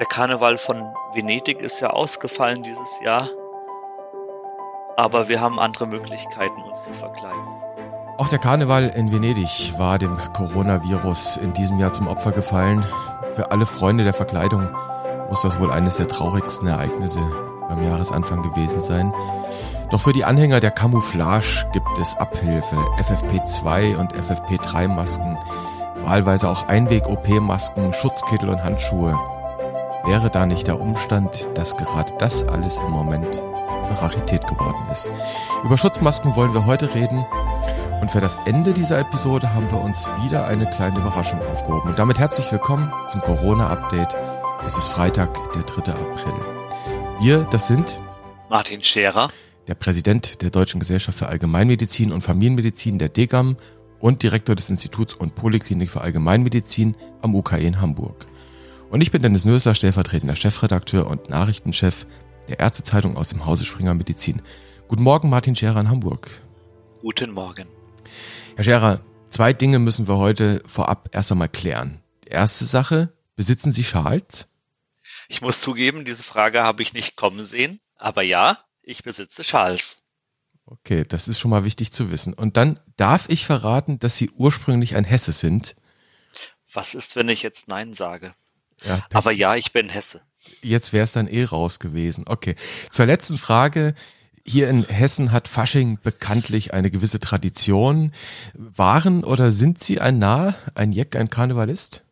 Der Karneval von Venedig ist ja ausgefallen dieses Jahr. Aber wir haben andere Möglichkeiten, uns zu verkleiden. Auch der Karneval in Venedig war dem Coronavirus in diesem Jahr zum Opfer gefallen. Für alle Freunde der Verkleidung muss das wohl eines der traurigsten Ereignisse beim Jahresanfang gewesen sein. Doch für die Anhänger der Camouflage gibt es Abhilfe. FFP2 und FFP3-Masken, wahlweise auch Einweg-OP-Masken, Schutzkittel und Handschuhe. Wäre da nicht der Umstand, dass gerade das alles im Moment zur Rarität geworden ist. Über Schutzmasken wollen wir heute reden. Und für das Ende dieser Episode haben wir uns wieder eine kleine Überraschung aufgehoben. Und damit herzlich willkommen zum Corona-Update. Es ist Freitag, der 3. April. Wir, das sind Martin Scherer, der Präsident der Deutschen Gesellschaft für Allgemeinmedizin und Familienmedizin der DGAM und Direktor des Instituts und Poliklinik für Allgemeinmedizin am UKE in Hamburg. Und ich bin Dennis Nöser, stellvertretender Chefredakteur und Nachrichtenchef der Ärztezeitung aus dem Hause Springer Medizin. Guten Morgen, Martin Scherer in Hamburg. Guten Morgen. Herr Scherer, zwei Dinge müssen wir heute vorab erst einmal klären. Die erste Sache, besitzen Sie Schals? Ich muss zugeben, diese Frage habe ich nicht kommen sehen. Aber ja, ich besitze Schals. Okay, das ist schon mal wichtig zu wissen. Und dann darf ich verraten, dass Sie ursprünglich ein Hesse sind. Was ist, wenn ich jetzt Nein sage? Ja, Aber ja, ich bin Hesse. Jetzt wäre es dann eh raus gewesen. Okay. Zur letzten Frage. Hier in Hessen hat Fasching bekanntlich eine gewisse Tradition. Waren oder sind Sie ein Narr, ein Jeck, ein Karnevalist?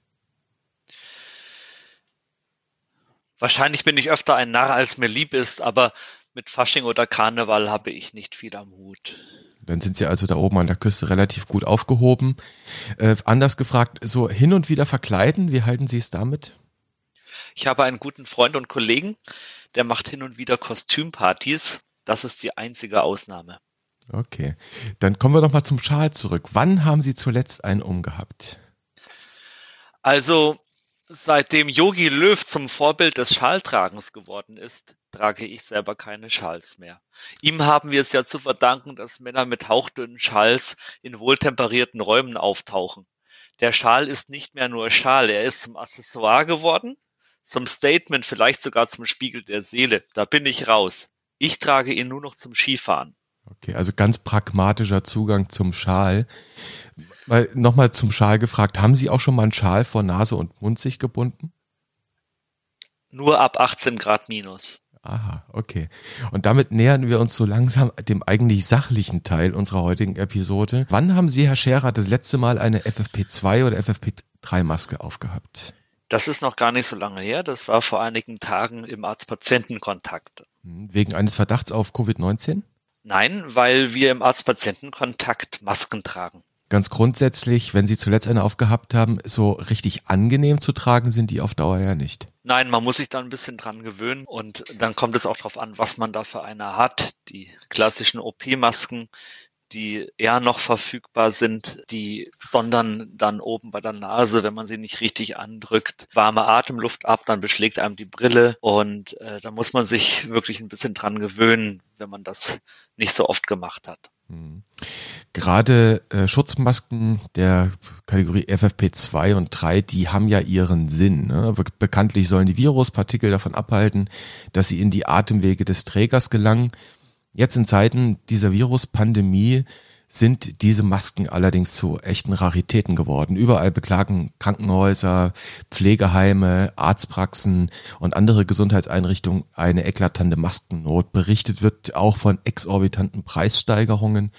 Wahrscheinlich bin ich öfter ein Narr, als mir lieb ist, aber mit Fasching oder Karneval habe ich nicht viel am Hut. Dann sind Sie also da oben an der Küste relativ gut aufgehoben. Äh, anders gefragt, so hin und wieder verkleiden, wie halten Sie es damit? Ich habe einen guten Freund und Kollegen, der macht hin und wieder Kostümpartys. Das ist die einzige Ausnahme. Okay, dann kommen wir noch mal zum Schal zurück. Wann haben Sie zuletzt einen umgehabt? Also Seitdem Yogi Löw zum Vorbild des Schaltragens geworden ist, trage ich selber keine Schals mehr. Ihm haben wir es ja zu verdanken, dass Männer mit hauchdünnen Schals in wohltemperierten Räumen auftauchen. Der Schal ist nicht mehr nur Schal, er ist zum Accessoire geworden, zum Statement, vielleicht sogar zum Spiegel der Seele. Da bin ich raus. Ich trage ihn nur noch zum Skifahren. Okay, also ganz pragmatischer Zugang zum Schal. Weil nochmal zum Schal gefragt, haben Sie auch schon mal einen Schal vor Nase und Mund sich gebunden? Nur ab 18 Grad minus. Aha, okay. Und damit nähern wir uns so langsam dem eigentlich sachlichen Teil unserer heutigen Episode. Wann haben Sie, Herr Scherer, das letzte Mal eine FFP2 oder FFP3-Maske aufgehabt? Das ist noch gar nicht so lange her. Das war vor einigen Tagen im Arzt-Patienten-Kontakt. Hm, wegen eines Verdachts auf Covid-19? Nein, weil wir im Arzt-Patienten-Kontakt Masken tragen. Ganz grundsätzlich, wenn Sie zuletzt eine aufgehabt haben, so richtig angenehm zu tragen sind die auf Dauer ja nicht. Nein, man muss sich da ein bisschen dran gewöhnen und dann kommt es auch darauf an, was man da für eine hat. Die klassischen OP-Masken, die eher noch verfügbar sind, die sondern dann oben bei der Nase, wenn man sie nicht richtig andrückt, warme Atemluft ab, dann beschlägt einem die Brille und äh, da muss man sich wirklich ein bisschen dran gewöhnen, wenn man das nicht so oft gemacht hat. Mhm. Gerade äh, Schutzmasken der Kategorie FFP2 und 3, die haben ja ihren Sinn. Ne? Be bekanntlich sollen die Viruspartikel davon abhalten, dass sie in die Atemwege des Trägers gelangen. Jetzt in Zeiten dieser Viruspandemie sind diese Masken allerdings zu echten Raritäten geworden. Überall beklagen Krankenhäuser, Pflegeheime, Arztpraxen und andere Gesundheitseinrichtungen eine eklatante Maskennot. Berichtet wird auch von exorbitanten Preissteigerungen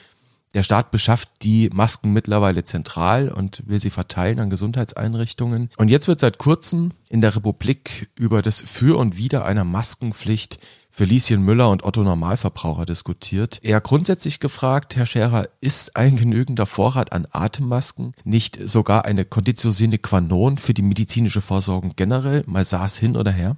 der Staat beschafft die Masken mittlerweile zentral und will sie verteilen an Gesundheitseinrichtungen. Und jetzt wird seit kurzem in der Republik über das Für und Wider einer Maskenpflicht für Lieschen Müller und Otto Normalverbraucher diskutiert. Eher grundsätzlich gefragt, Herr Scherer, ist ein genügender Vorrat an Atemmasken nicht sogar eine Conditio sine qua non für die medizinische Versorgung generell? Mal saß hin oder her?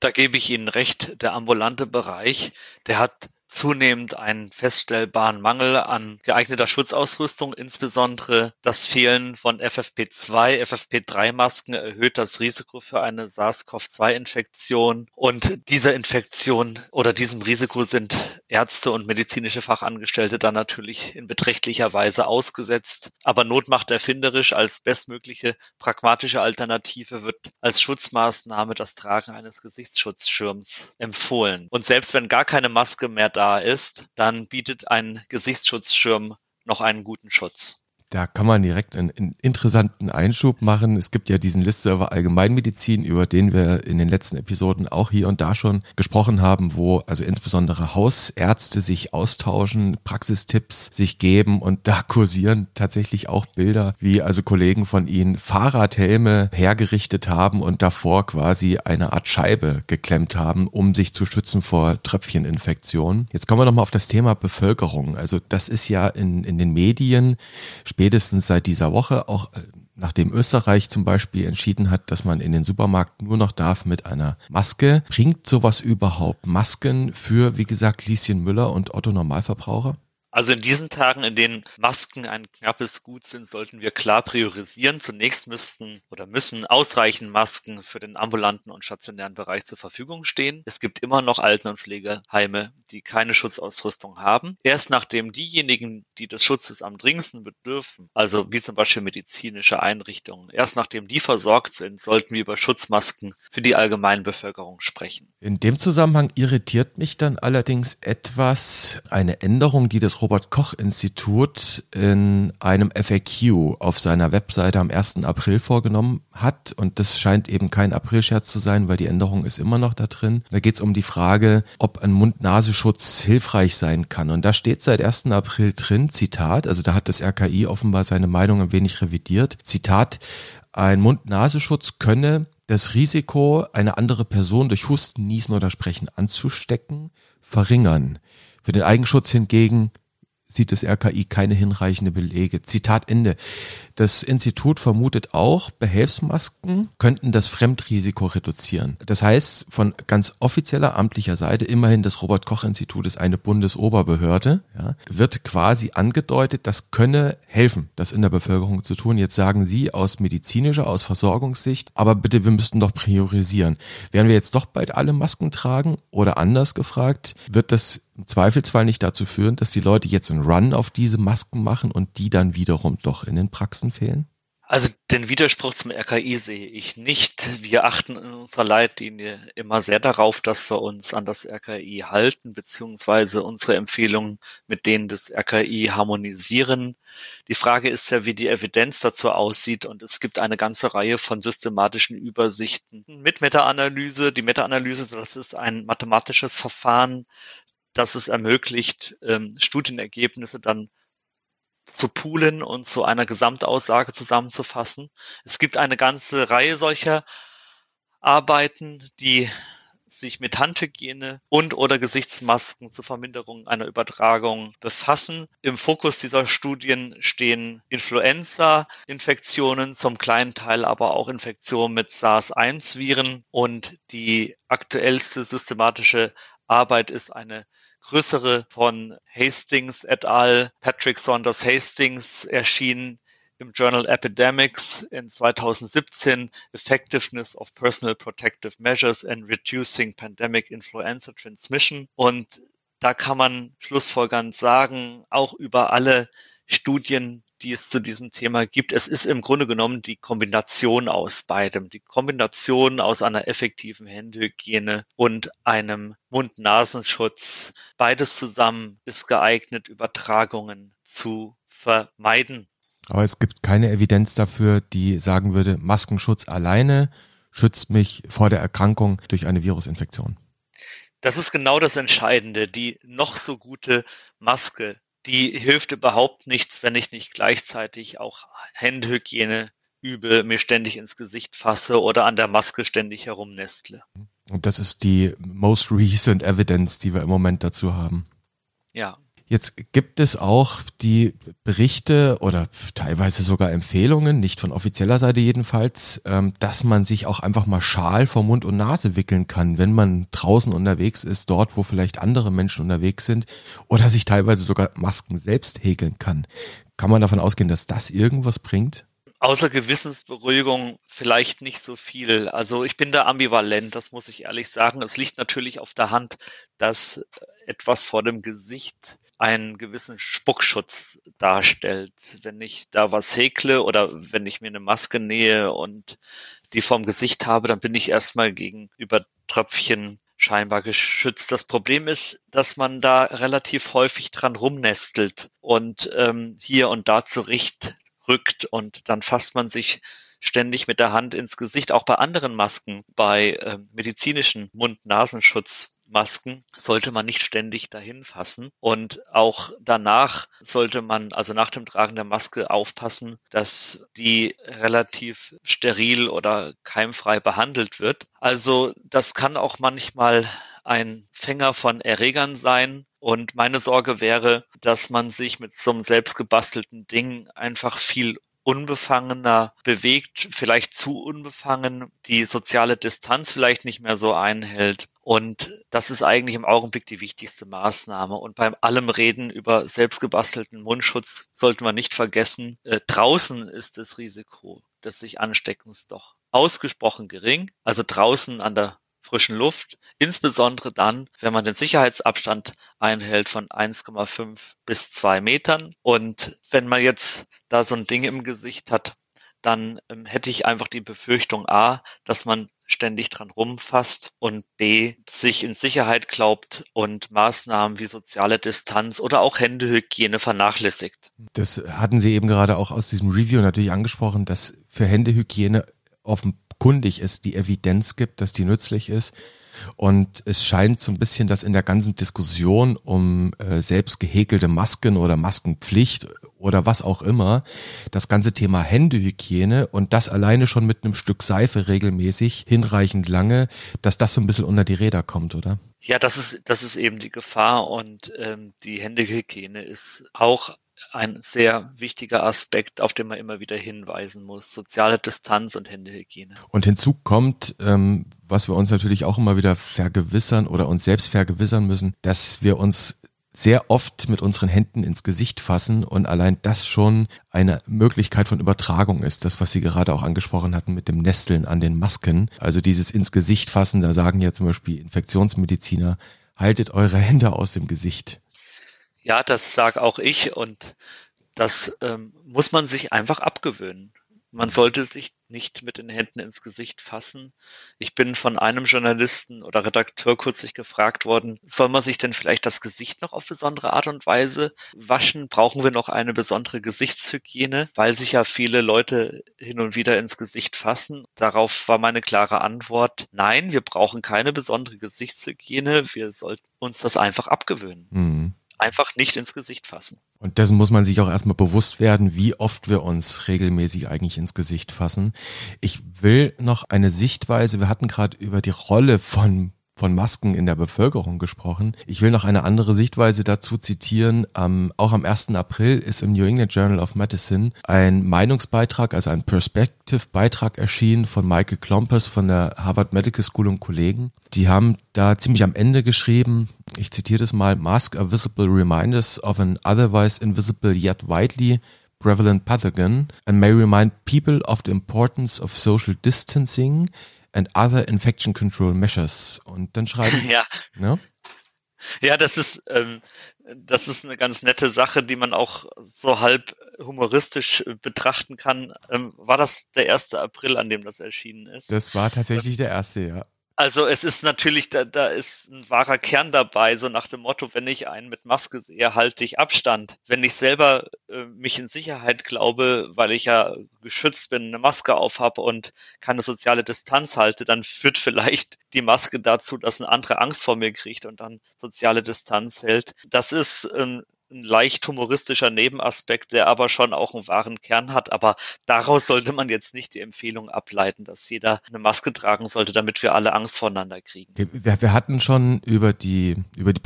Da gebe ich Ihnen recht, der ambulante Bereich, der hat zunehmend einen feststellbaren Mangel an geeigneter Schutzausrüstung, insbesondere das Fehlen von FFP2, FFP3-Masken erhöht das Risiko für eine SARS-CoV-2-Infektion und dieser Infektion oder diesem Risiko sind Ärzte und medizinische Fachangestellte dann natürlich in beträchtlicher Weise ausgesetzt. Aber Not erfinderisch als bestmögliche pragmatische Alternative wird als Schutzmaßnahme das Tragen eines Gesichtsschutzschirms empfohlen. Und selbst wenn gar keine Maske mehr da ist, dann bietet ein Gesichtsschutzschirm noch einen guten Schutz. Da kann man direkt einen, einen, interessanten Einschub machen. Es gibt ja diesen Listserver Allgemeinmedizin, über den wir in den letzten Episoden auch hier und da schon gesprochen haben, wo also insbesondere Hausärzte sich austauschen, Praxistipps sich geben und da kursieren tatsächlich auch Bilder, wie also Kollegen von ihnen Fahrradhelme hergerichtet haben und davor quasi eine Art Scheibe geklemmt haben, um sich zu schützen vor Tröpfcheninfektionen. Jetzt kommen wir nochmal auf das Thema Bevölkerung. Also das ist ja in, in den Medien spätestens seit dieser Woche, auch äh, nachdem Österreich zum Beispiel entschieden hat, dass man in den Supermarkt nur noch darf mit einer Maske. Bringt sowas überhaupt Masken für, wie gesagt, Lieschen Müller und Otto Normalverbraucher? Also in diesen Tagen, in denen Masken ein knappes Gut sind, sollten wir klar priorisieren. Zunächst müssten oder müssen ausreichend Masken für den ambulanten und stationären Bereich zur Verfügung stehen. Es gibt immer noch Alten- und Pflegeheime, die keine Schutzausrüstung haben. Erst nachdem diejenigen, die des Schutzes am dringendsten bedürfen, also wie zum Beispiel medizinische Einrichtungen, erst nachdem die versorgt sind, sollten wir über Schutzmasken für die allgemeine Bevölkerung sprechen. In dem Zusammenhang irritiert mich dann allerdings etwas eine Änderung, die das Robert Koch Institut in einem FAQ auf seiner Webseite am 1. April vorgenommen hat. Und das scheint eben kein Aprilscherz zu sein, weil die Änderung ist immer noch da drin. Da geht es um die Frage, ob ein Mund-Nasenschutz hilfreich sein kann. Und da steht seit 1. April drin, Zitat, also da hat das RKI offenbar seine Meinung ein wenig revidiert. Zitat, ein Mund-Nasenschutz könne das Risiko, eine andere Person durch Husten, Niesen oder Sprechen anzustecken, verringern. Für den Eigenschutz hingegen sieht das RKI keine hinreichende Belege. Zitat Ende. Das Institut vermutet auch, Behelfsmasken könnten das Fremdrisiko reduzieren. Das heißt, von ganz offizieller amtlicher Seite, immerhin das Robert-Koch-Institut ist eine Bundesoberbehörde, ja, wird quasi angedeutet, das könne helfen, das in der Bevölkerung zu tun. Jetzt sagen Sie aus medizinischer, aus Versorgungssicht, aber bitte, wir müssten doch priorisieren. Werden wir jetzt doch bald alle Masken tragen oder anders gefragt, wird das im Zweifelsfall nicht dazu führen, dass die Leute jetzt einen Run auf diese Masken machen und die dann wiederum doch in den Praxen fehlen? Also den Widerspruch zum RKI sehe ich nicht. Wir achten in unserer Leitlinie immer sehr darauf, dass wir uns an das RKI halten, beziehungsweise unsere Empfehlungen mit denen des RKI harmonisieren. Die Frage ist ja, wie die Evidenz dazu aussieht und es gibt eine ganze Reihe von systematischen Übersichten mit Meta-Analyse. Die Meta-Analyse, das ist ein mathematisches Verfahren, dass es ermöglicht, ähm, Studienergebnisse dann zu poolen und zu einer Gesamtaussage zusammenzufassen. Es gibt eine ganze Reihe solcher Arbeiten, die sich mit Handhygiene und oder Gesichtsmasken zur Verminderung einer Übertragung befassen. Im Fokus dieser Studien stehen Influenza-Infektionen, zum kleinen Teil aber auch Infektionen mit SARS-1-Viren und die aktuellste systematische Arbeit ist eine größere von Hastings et al. Patrick Saunders Hastings erschien im Journal Epidemics in 2017 Effectiveness of Personal Protective Measures and Reducing Pandemic Influenza Transmission. Und da kann man schlussfolgernd sagen, auch über alle Studien, die es zu diesem Thema gibt. Es ist im Grunde genommen die Kombination aus beidem. Die Kombination aus einer effektiven Händehygiene und einem Mund-Nasenschutz. Beides zusammen ist geeignet, Übertragungen zu vermeiden. Aber es gibt keine Evidenz dafür, die sagen würde, Maskenschutz alleine schützt mich vor der Erkrankung durch eine Virusinfektion. Das ist genau das Entscheidende. Die noch so gute Maske die hilft überhaupt nichts, wenn ich nicht gleichzeitig auch Händehygiene übe, mir ständig ins Gesicht fasse oder an der Maske ständig herumnestle. Und das ist die most recent evidence, die wir im Moment dazu haben. Ja. Jetzt gibt es auch die Berichte oder teilweise sogar Empfehlungen, nicht von offizieller Seite jedenfalls, ähm, dass man sich auch einfach mal Schal vor Mund und Nase wickeln kann, wenn man draußen unterwegs ist, dort, wo vielleicht andere Menschen unterwegs sind, oder sich teilweise sogar Masken selbst häkeln kann. Kann man davon ausgehen, dass das irgendwas bringt? Außer Gewissensberuhigung vielleicht nicht so viel. Also ich bin da ambivalent, das muss ich ehrlich sagen. Es liegt natürlich auf der Hand, dass etwas vor dem Gesicht einen gewissen Spuckschutz darstellt. Wenn ich da was häkle oder wenn ich mir eine Maske nähe und die vorm Gesicht habe, dann bin ich erstmal gegen Übertröpfchen scheinbar geschützt. Das Problem ist, dass man da relativ häufig dran rumnestelt und ähm, hier und da zurecht rückt und dann fasst man sich ständig mit der Hand ins Gesicht, auch bei anderen Masken, bei äh, medizinischen Mund-Nasenschutzmasken sollte man nicht ständig dahin fassen. Und auch danach sollte man, also nach dem Tragen der Maske, aufpassen, dass die relativ steril oder keimfrei behandelt wird. Also das kann auch manchmal ein Fänger von Erregern sein. Und meine Sorge wäre, dass man sich mit so einem selbstgebastelten Ding einfach viel unbefangener bewegt, vielleicht zu unbefangen, die soziale Distanz vielleicht nicht mehr so einhält. Und das ist eigentlich im Augenblick die wichtigste Maßnahme. Und beim allem Reden über selbstgebastelten Mundschutz sollten wir nicht vergessen, äh, draußen ist das Risiko des sich Ansteckens doch ausgesprochen gering. Also draußen an der frischen Luft, insbesondere dann, wenn man den Sicherheitsabstand einhält von 1,5 bis 2 Metern. Und wenn man jetzt da so ein Ding im Gesicht hat, dann ähm, hätte ich einfach die Befürchtung A, dass man ständig dran rumfasst und B, sich in Sicherheit glaubt und Maßnahmen wie soziale Distanz oder auch Händehygiene vernachlässigt. Das hatten Sie eben gerade auch aus diesem Review natürlich angesprochen, dass für Händehygiene offen kundig ist, die Evidenz gibt, dass die nützlich ist. Und es scheint so ein bisschen, dass in der ganzen Diskussion um äh, selbst gehäkelte Masken oder Maskenpflicht oder was auch immer, das ganze Thema Händehygiene und das alleine schon mit einem Stück Seife regelmäßig hinreichend lange, dass das so ein bisschen unter die Räder kommt, oder? Ja, das ist, das ist eben die Gefahr und ähm, die Händehygiene ist auch ein sehr wichtiger Aspekt, auf den man immer wieder hinweisen muss. Soziale Distanz und Händehygiene. Und hinzu kommt, ähm, was wir uns natürlich auch immer wieder vergewissern oder uns selbst vergewissern müssen, dass wir uns sehr oft mit unseren Händen ins Gesicht fassen und allein das schon eine Möglichkeit von Übertragung ist. Das, was Sie gerade auch angesprochen hatten mit dem Nesteln an den Masken. Also dieses ins Gesicht fassen, da sagen ja zum Beispiel Infektionsmediziner, haltet eure Hände aus dem Gesicht. Ja, das sage auch ich und das ähm, muss man sich einfach abgewöhnen. Man sollte sich nicht mit den Händen ins Gesicht fassen. Ich bin von einem Journalisten oder Redakteur kürzlich gefragt worden, soll man sich denn vielleicht das Gesicht noch auf besondere Art und Weise waschen? Brauchen wir noch eine besondere Gesichtshygiene? Weil sich ja viele Leute hin und wieder ins Gesicht fassen. Darauf war meine klare Antwort, nein, wir brauchen keine besondere Gesichtshygiene. Wir sollten uns das einfach abgewöhnen. Mhm einfach nicht ins Gesicht fassen. Und dessen muss man sich auch erstmal bewusst werden, wie oft wir uns regelmäßig eigentlich ins Gesicht fassen. Ich will noch eine Sichtweise, wir hatten gerade über die Rolle von von Masken in der Bevölkerung gesprochen. Ich will noch eine andere Sichtweise dazu zitieren. Ähm, auch am 1. April ist im New England Journal of Medicine ein Meinungsbeitrag, also ein Perspective-Beitrag erschienen von Michael Klompers von der Harvard Medical School und Kollegen. Die haben da ziemlich am Ende geschrieben, ich zitiere das mal, Mask are visible reminders of an otherwise invisible yet widely prevalent pathogen and may remind people of the importance of social distancing and other infection control measures. Und dann schreiben, ja. Ne? Ja, das ist, ähm, das ist eine ganz nette Sache, die man auch so halb humoristisch betrachten kann. Ähm, war das der 1. April, an dem das erschienen ist? Das war tatsächlich der erste, ja. Also es ist natürlich, da, da ist ein wahrer Kern dabei, so nach dem Motto, wenn ich einen mit Maske sehe, halte ich Abstand. Wenn ich selber äh, mich in Sicherheit glaube, weil ich ja geschützt bin, eine Maske aufhab und keine soziale Distanz halte, dann führt vielleicht die Maske dazu, dass ein anderer Angst vor mir kriegt und dann soziale Distanz hält. Das ist ähm, ein leicht humoristischer Nebenaspekt, der aber schon auch einen wahren Kern hat. Aber daraus sollte man jetzt nicht die Empfehlung ableiten, dass jeder eine Maske tragen sollte, damit wir alle Angst voneinander kriegen. Wir, wir hatten schon über die, über die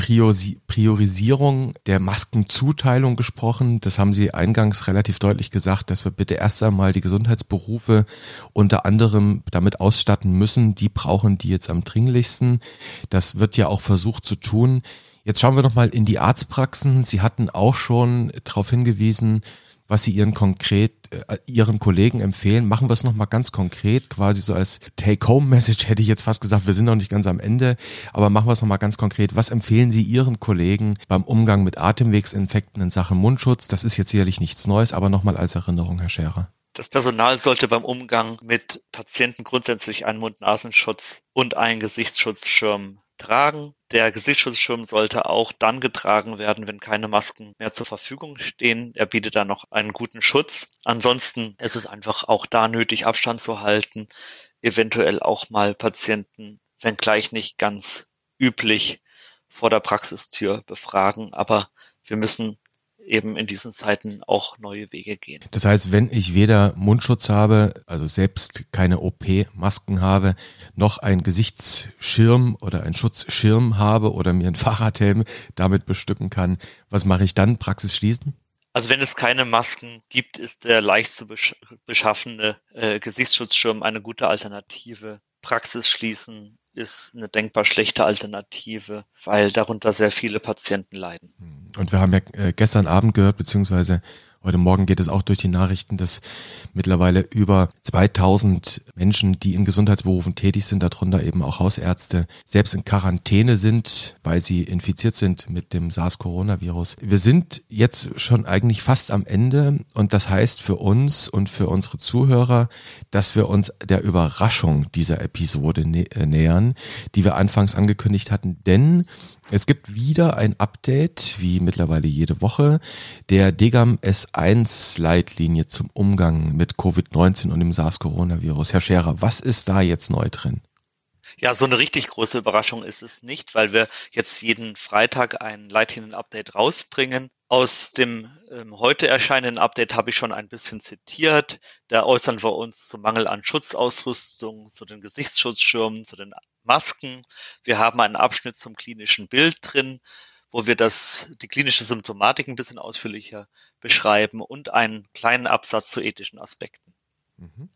Priorisierung der Maskenzuteilung gesprochen. Das haben Sie eingangs relativ deutlich gesagt, dass wir bitte erst einmal die Gesundheitsberufe unter anderem damit ausstatten müssen. Die brauchen die jetzt am dringlichsten. Das wird ja auch versucht zu tun. Jetzt schauen wir noch mal in die Arztpraxen. Sie hatten auch schon darauf hingewiesen, was Sie Ihren konkret äh, Ihren Kollegen empfehlen. Machen wir es noch mal ganz konkret, quasi so als Take-Home-Message hätte ich jetzt fast gesagt. Wir sind noch nicht ganz am Ende, aber machen wir es noch mal ganz konkret. Was empfehlen Sie Ihren Kollegen beim Umgang mit Atemwegsinfekten in Sachen Mundschutz? Das ist jetzt sicherlich nichts Neues, aber noch mal als Erinnerung, Herr Scherer. Das Personal sollte beim Umgang mit Patienten grundsätzlich einen Mund-Nasenschutz und einen Gesichtsschutzschirm tragen. Der Gesichtsschutzschirm sollte auch dann getragen werden, wenn keine Masken mehr zur Verfügung stehen. Er bietet da noch einen guten Schutz. Ansonsten ist es einfach auch da nötig, Abstand zu halten, eventuell auch mal Patienten, wenngleich nicht ganz üblich, vor der Praxistür befragen. Aber wir müssen eben in diesen Zeiten auch neue Wege gehen. Das heißt, wenn ich weder Mundschutz habe, also selbst keine OP-Masken habe, noch ein Gesichtsschirm oder ein Schutzschirm habe oder mir ein Fahrradhelm damit bestücken kann, was mache ich dann? Praxis schließen? Also wenn es keine Masken gibt, ist der leicht zu beschaffene äh, Gesichtsschutzschirm eine gute Alternative. Praxis schließen ist eine denkbar schlechte Alternative, weil darunter sehr viele Patienten leiden. Und wir haben ja äh, gestern Abend gehört, beziehungsweise Heute Morgen geht es auch durch die Nachrichten, dass mittlerweile über 2000 Menschen, die in Gesundheitsberufen tätig sind, darunter eben auch Hausärzte, selbst in Quarantäne sind, weil sie infiziert sind mit dem SARS-Coronavirus. Wir sind jetzt schon eigentlich fast am Ende und das heißt für uns und für unsere Zuhörer, dass wir uns der Überraschung dieser Episode nä äh, nähern, die wir anfangs angekündigt hatten, denn es gibt wieder ein Update, wie mittlerweile jede Woche, der Degam S1 Leitlinie zum Umgang mit Covid-19 und dem SARS-Coronavirus. Herr Scherer, was ist da jetzt neu drin? Ja, so eine richtig große Überraschung ist es nicht, weil wir jetzt jeden Freitag ein Leitlinien-Update rausbringen. Aus dem ähm, heute erscheinenden Update habe ich schon ein bisschen zitiert. Da äußern wir uns zum Mangel an Schutzausrüstung, zu den Gesichtsschutzschirmen, zu den Masken. Wir haben einen Abschnitt zum klinischen Bild drin, wo wir das, die klinische Symptomatik ein bisschen ausführlicher beschreiben und einen kleinen Absatz zu ethischen Aspekten. Mhm.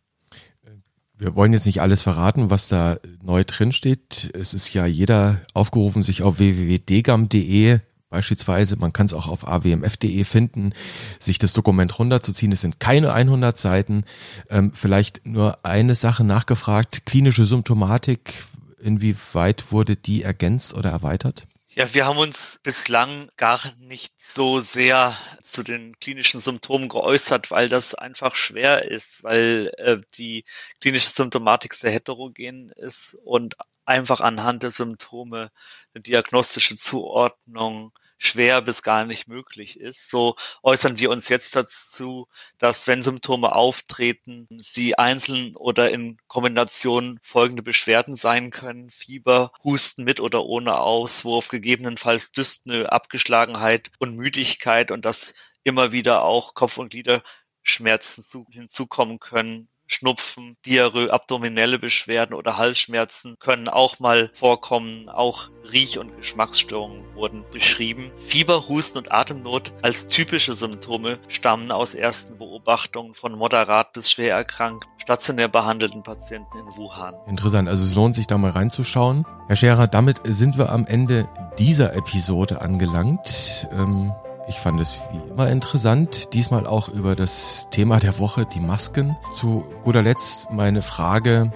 Wir wollen jetzt nicht alles verraten, was da neu drin steht. Es ist ja jeder aufgerufen, sich auf www.degam.de beispielsweise, man kann es auch auf awmf.de finden, sich das Dokument runterzuziehen. Es sind keine 100 Seiten. Ähm, vielleicht nur eine Sache nachgefragt. Klinische Symptomatik, Inwieweit wurde die ergänzt oder erweitert? Ja, wir haben uns bislang gar nicht so sehr zu den klinischen Symptomen geäußert, weil das einfach schwer ist, weil äh, die klinische Symptomatik sehr heterogen ist und einfach anhand der Symptome eine diagnostische Zuordnung schwer bis gar nicht möglich ist. So äußern wir uns jetzt dazu, dass wenn Symptome auftreten, sie einzeln oder in Kombination folgende Beschwerden sein können. Fieber, Husten mit oder ohne Auswurf, gegebenenfalls Dyspnoe, Abgeschlagenheit und Müdigkeit und dass immer wieder auch Kopf- und Gliederschmerzen hinzukommen können, Schnupfen, Diarrhoe, abdominelle Beschwerden oder Halsschmerzen können auch mal vorkommen. Auch Riech- und Geschmacksstörungen wurden beschrieben. Fieber, Husten und Atemnot als typische Symptome stammen aus ersten Beobachtungen von moderat bis schwer erkrankt stationär behandelten Patienten in Wuhan. Interessant, also es lohnt sich da mal reinzuschauen. Herr Scherer, damit sind wir am Ende dieser Episode angelangt. Ähm ich fand es wie immer interessant, diesmal auch über das Thema der Woche, die Masken. Zu guter Letzt meine Frage,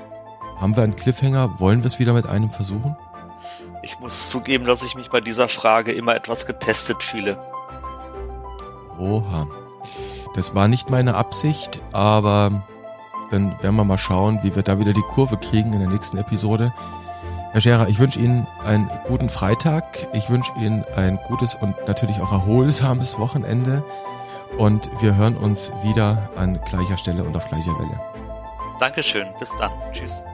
haben wir einen Cliffhanger? Wollen wir es wieder mit einem versuchen? Ich muss zugeben, dass ich mich bei dieser Frage immer etwas getestet fühle. Oha. Das war nicht meine Absicht, aber dann werden wir mal schauen, wie wir da wieder die Kurve kriegen in der nächsten Episode. Herr Scherer, ich wünsche Ihnen einen guten Freitag. Ich wünsche Ihnen ein gutes und natürlich auch erholsames Wochenende. Und wir hören uns wieder an gleicher Stelle und auf gleicher Welle. Dankeschön. Bis dann. Tschüss.